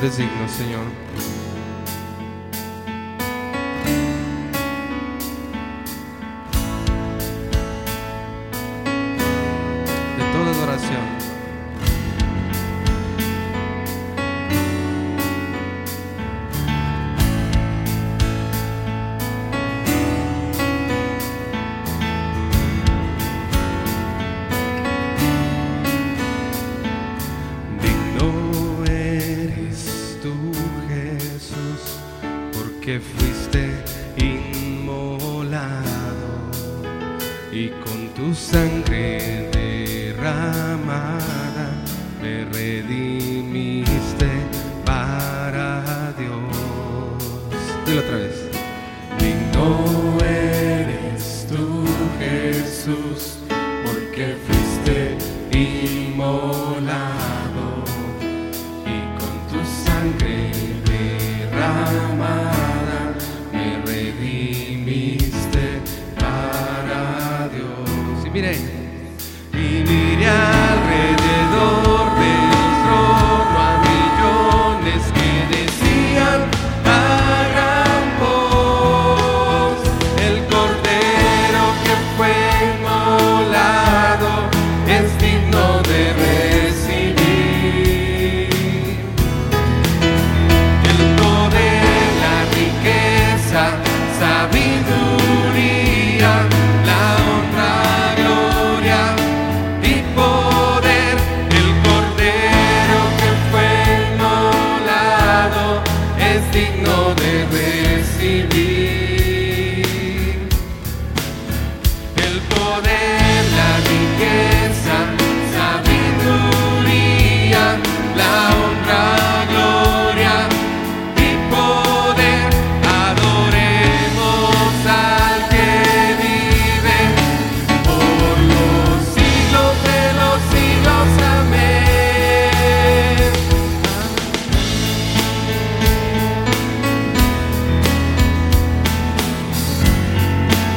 desígnio, Senhor. que fuiste inmolado y con tu sangre derramada me redimiste.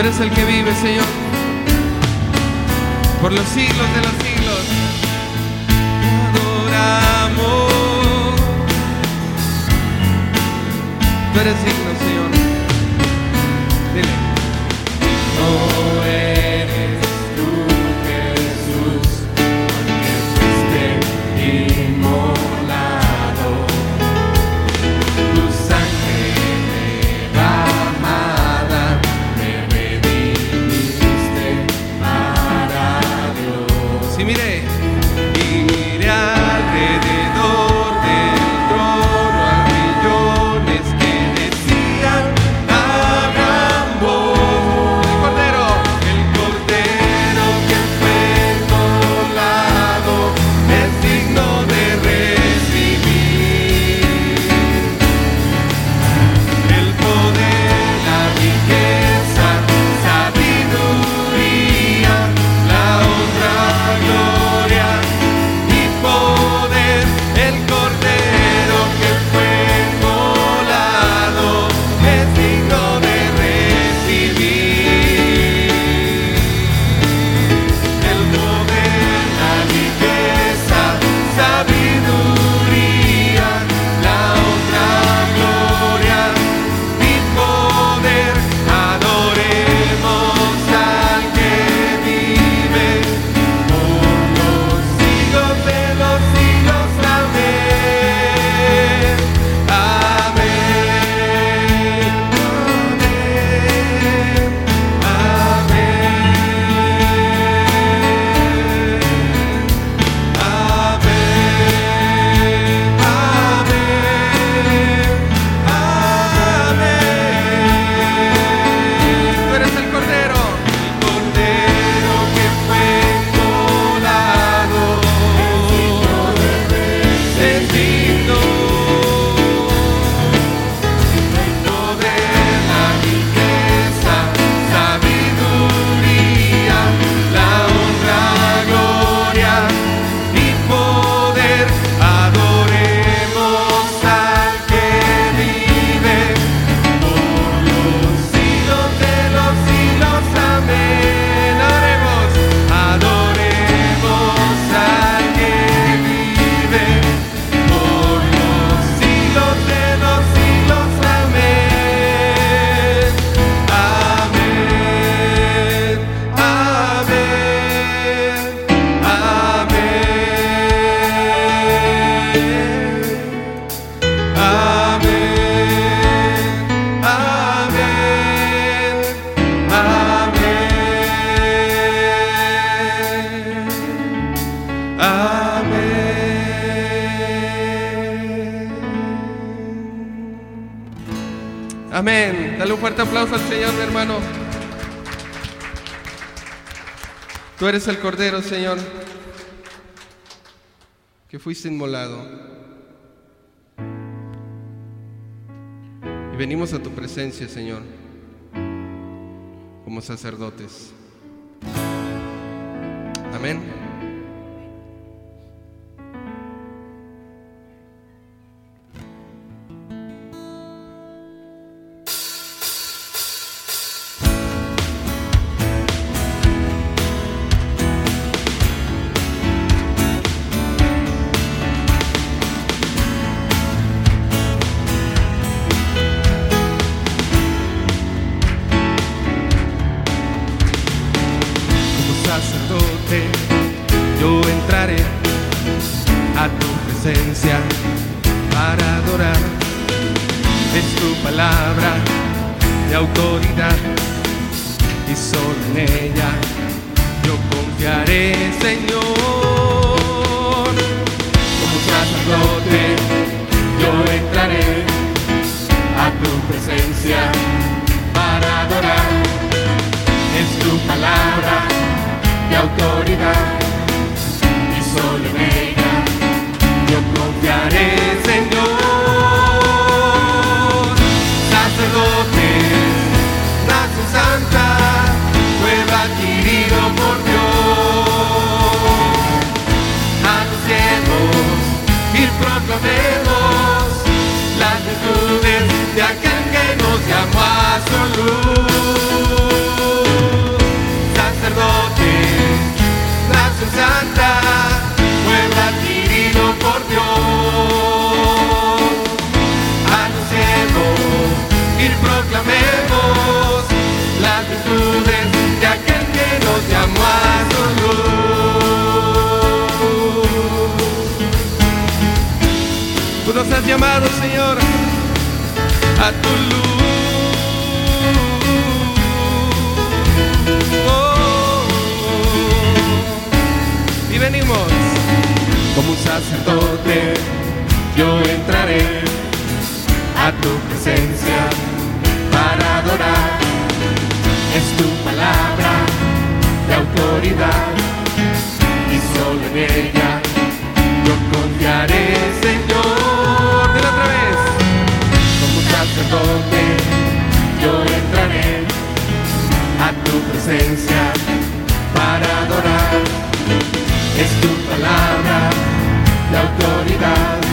Tú eres el que vive, Señor, por los siglos de los siglos. Te adoramos. Tú eres el Amén. Dale un fuerte aplauso al Señor, mi hermano. Tú eres el Cordero, Señor, que fuiste inmolado. Y venimos a tu presencia, Señor, como sacerdotes. Amén. Llamó a su luz sacerdote, nación santa, pueblo adquirido por Dios. Anunciemos y proclamemos las virtudes de aquel que nos llamó a su luz. Tú nos has llamado, Señor, a tu luz. Como un sacerdote, yo entraré a tu presencia para adorar. Es tu palabra de autoridad y solo en ella yo confiaré, Señor. Dile otra vez como un sacerdote, yo entraré a tu presencia. Es tu palabra de autoridad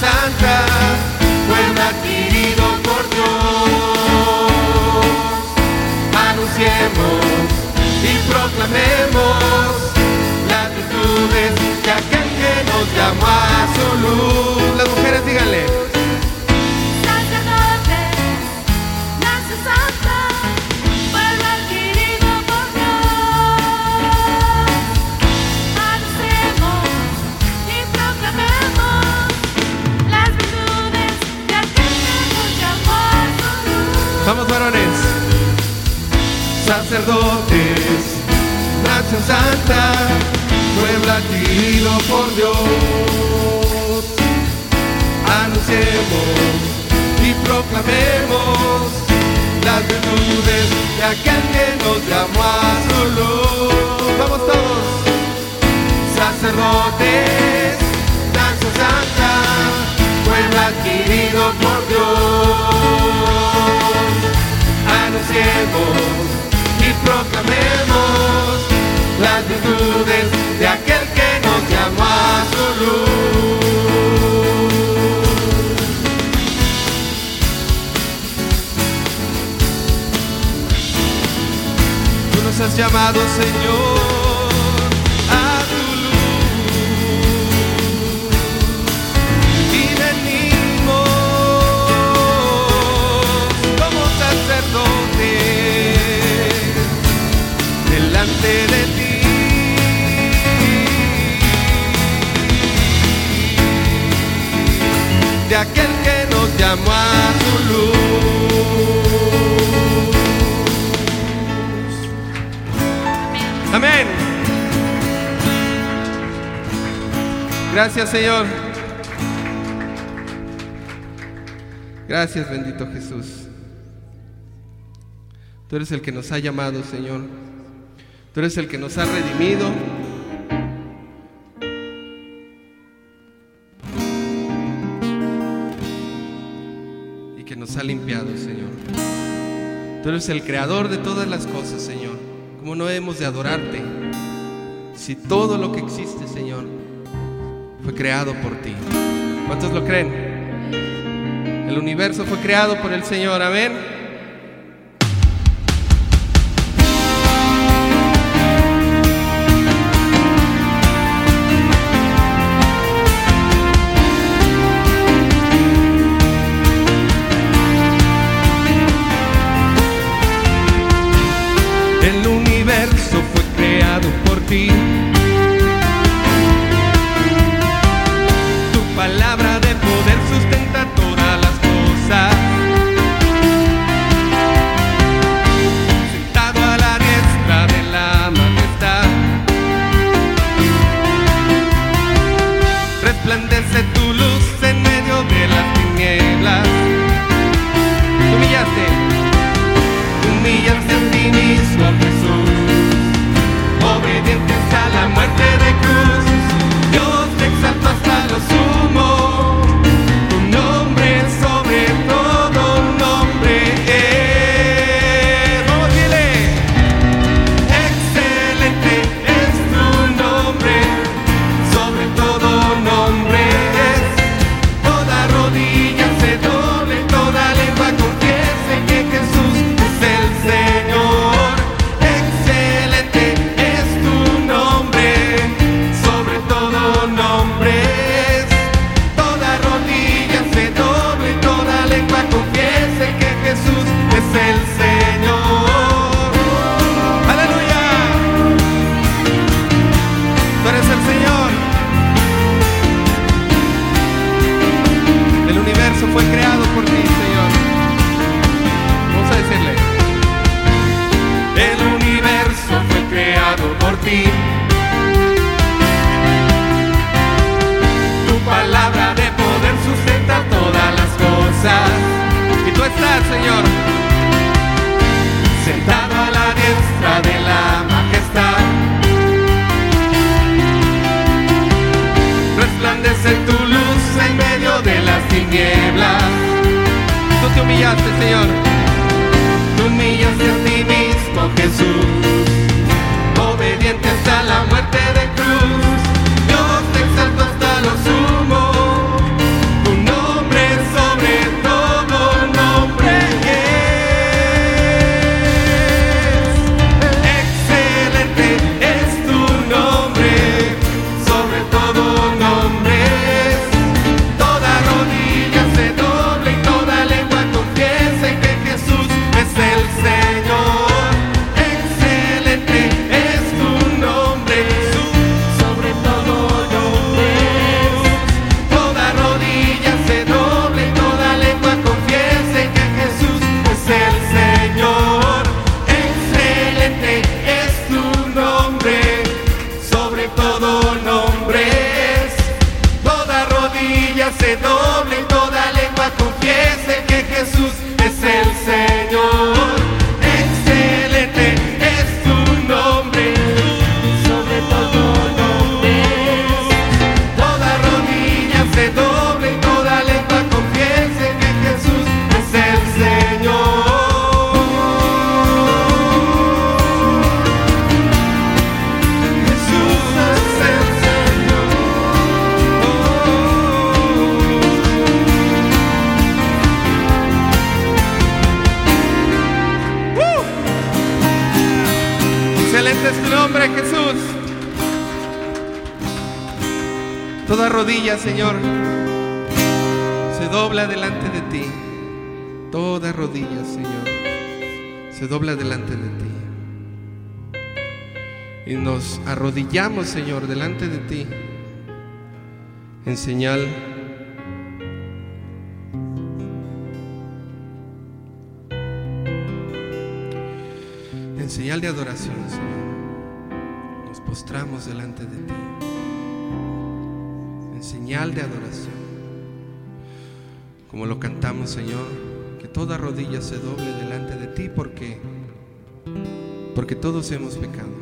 santa, pueblo adquirido por Dios. Anunciemos y proclamemos las virtudes de aquel que nos llamó a su luz. Las mujeres díganle. Sacerdotes, nación santa, pueblo adquirido por Dios. Anunciemos y proclamemos las virtudes de aquel que nos llamó a su luz. Vamos todos, sacerdotes, nación santa, pueblo adquirido por Dios anunciemos proclamemos las virtudes de aquel que nos llamó a su luz. Tú nos has llamado, Señor. llamo a tu luz. Amén. Gracias Señor. Gracias bendito Jesús. Tú eres el que nos ha llamado Señor. Tú eres el que nos ha redimido. ha limpiado, Señor. Tú eres el creador de todas las cosas, Señor. ¿Cómo no hemos de adorarte? Si todo lo que existe, Señor, fue creado por ti. ¿Cuántos lo creen? El universo fue creado por el Señor, amén. te humillaste, Señor. Te humillaste a ti mismo, Jesús, obediente hasta la muerte de cruz. Dios te exalto hasta lo sumo. Excelente es tu nombre, Jesús. Toda rodilla, Señor, se dobla delante de ti. Toda rodilla, Señor, se dobla delante de ti. Y nos arrodillamos, Señor, delante de ti en señal señal de adoración, Señor. Nos postramos delante de ti en señal de adoración. Como lo cantamos, Señor, que toda rodilla se doble delante de ti porque porque todos hemos pecado.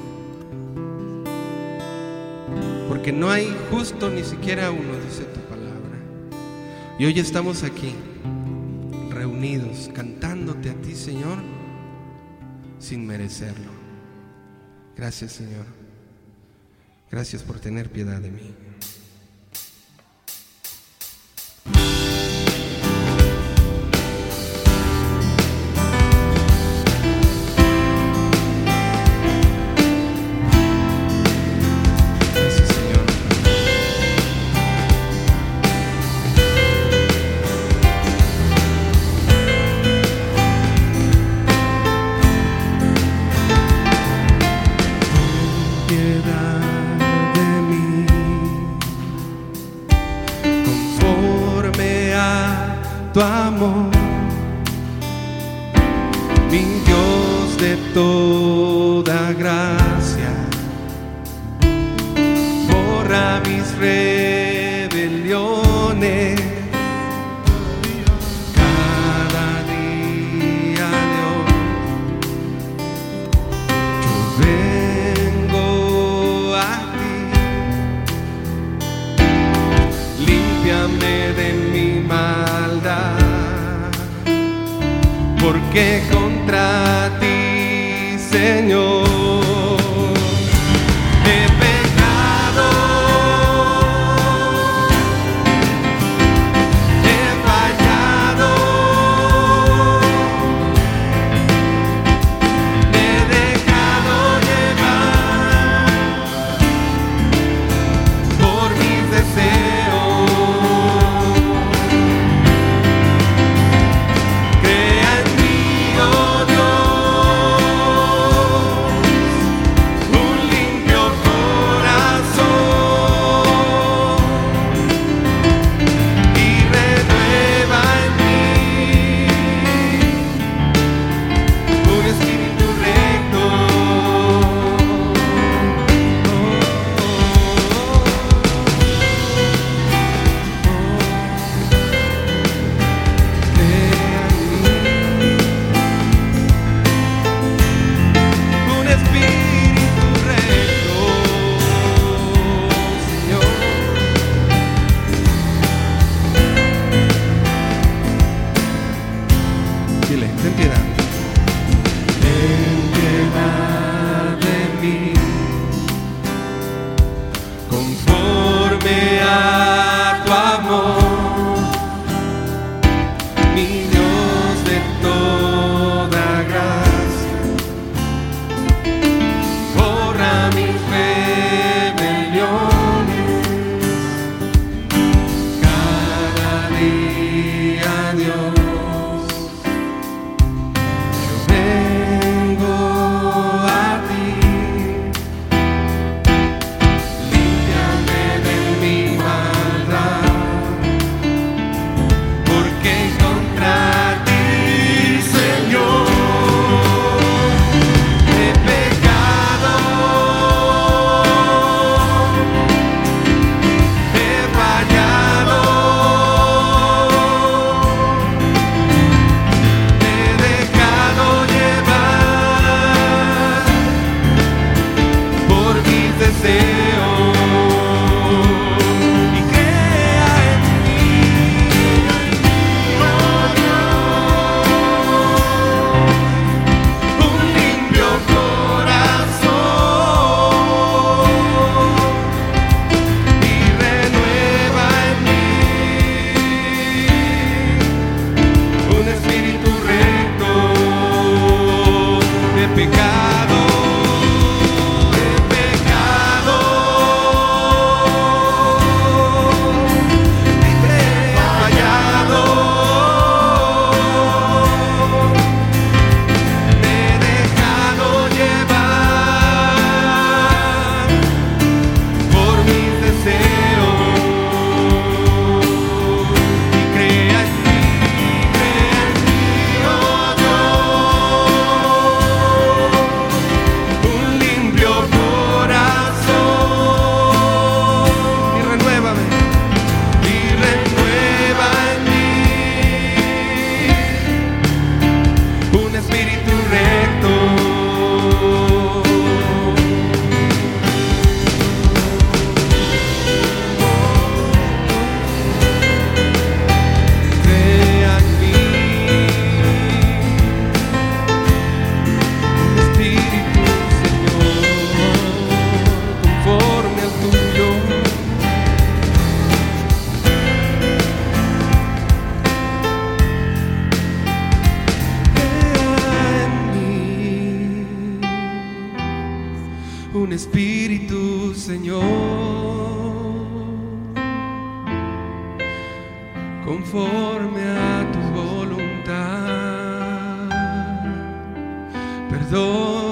Porque no hay justo ni siquiera uno, dice tu palabra. Y hoy estamos aquí, reunidos, cantándote a ti, Señor, sin merecerlo. Gracias, Señor. Gracias por tener piedad de mí. Tu amor, mi Dios de toda gracia, borra mis rebeliones. Conforme a tu voluntad. Perdóname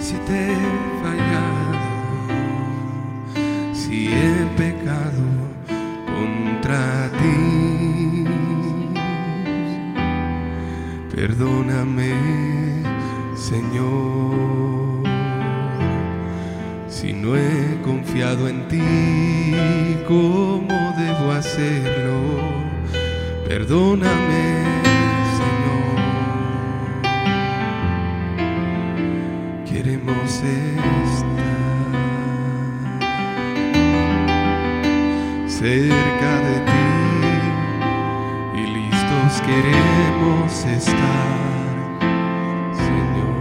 si te he fallado, si he pecado contra ti. Perdóname, Señor, si no he confiado en ti como debo hacerlo. Perdóname, cerca de ti y listos queremos estar, Señor.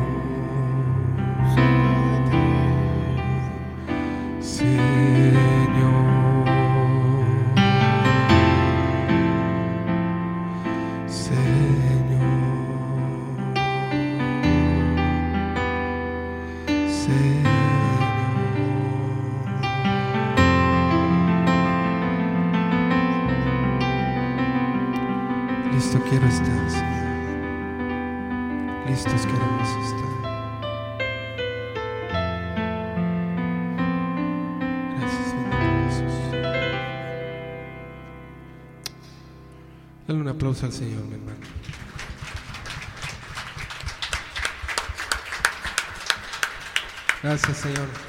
Al Señor, mi hermano. Gracias, Señor.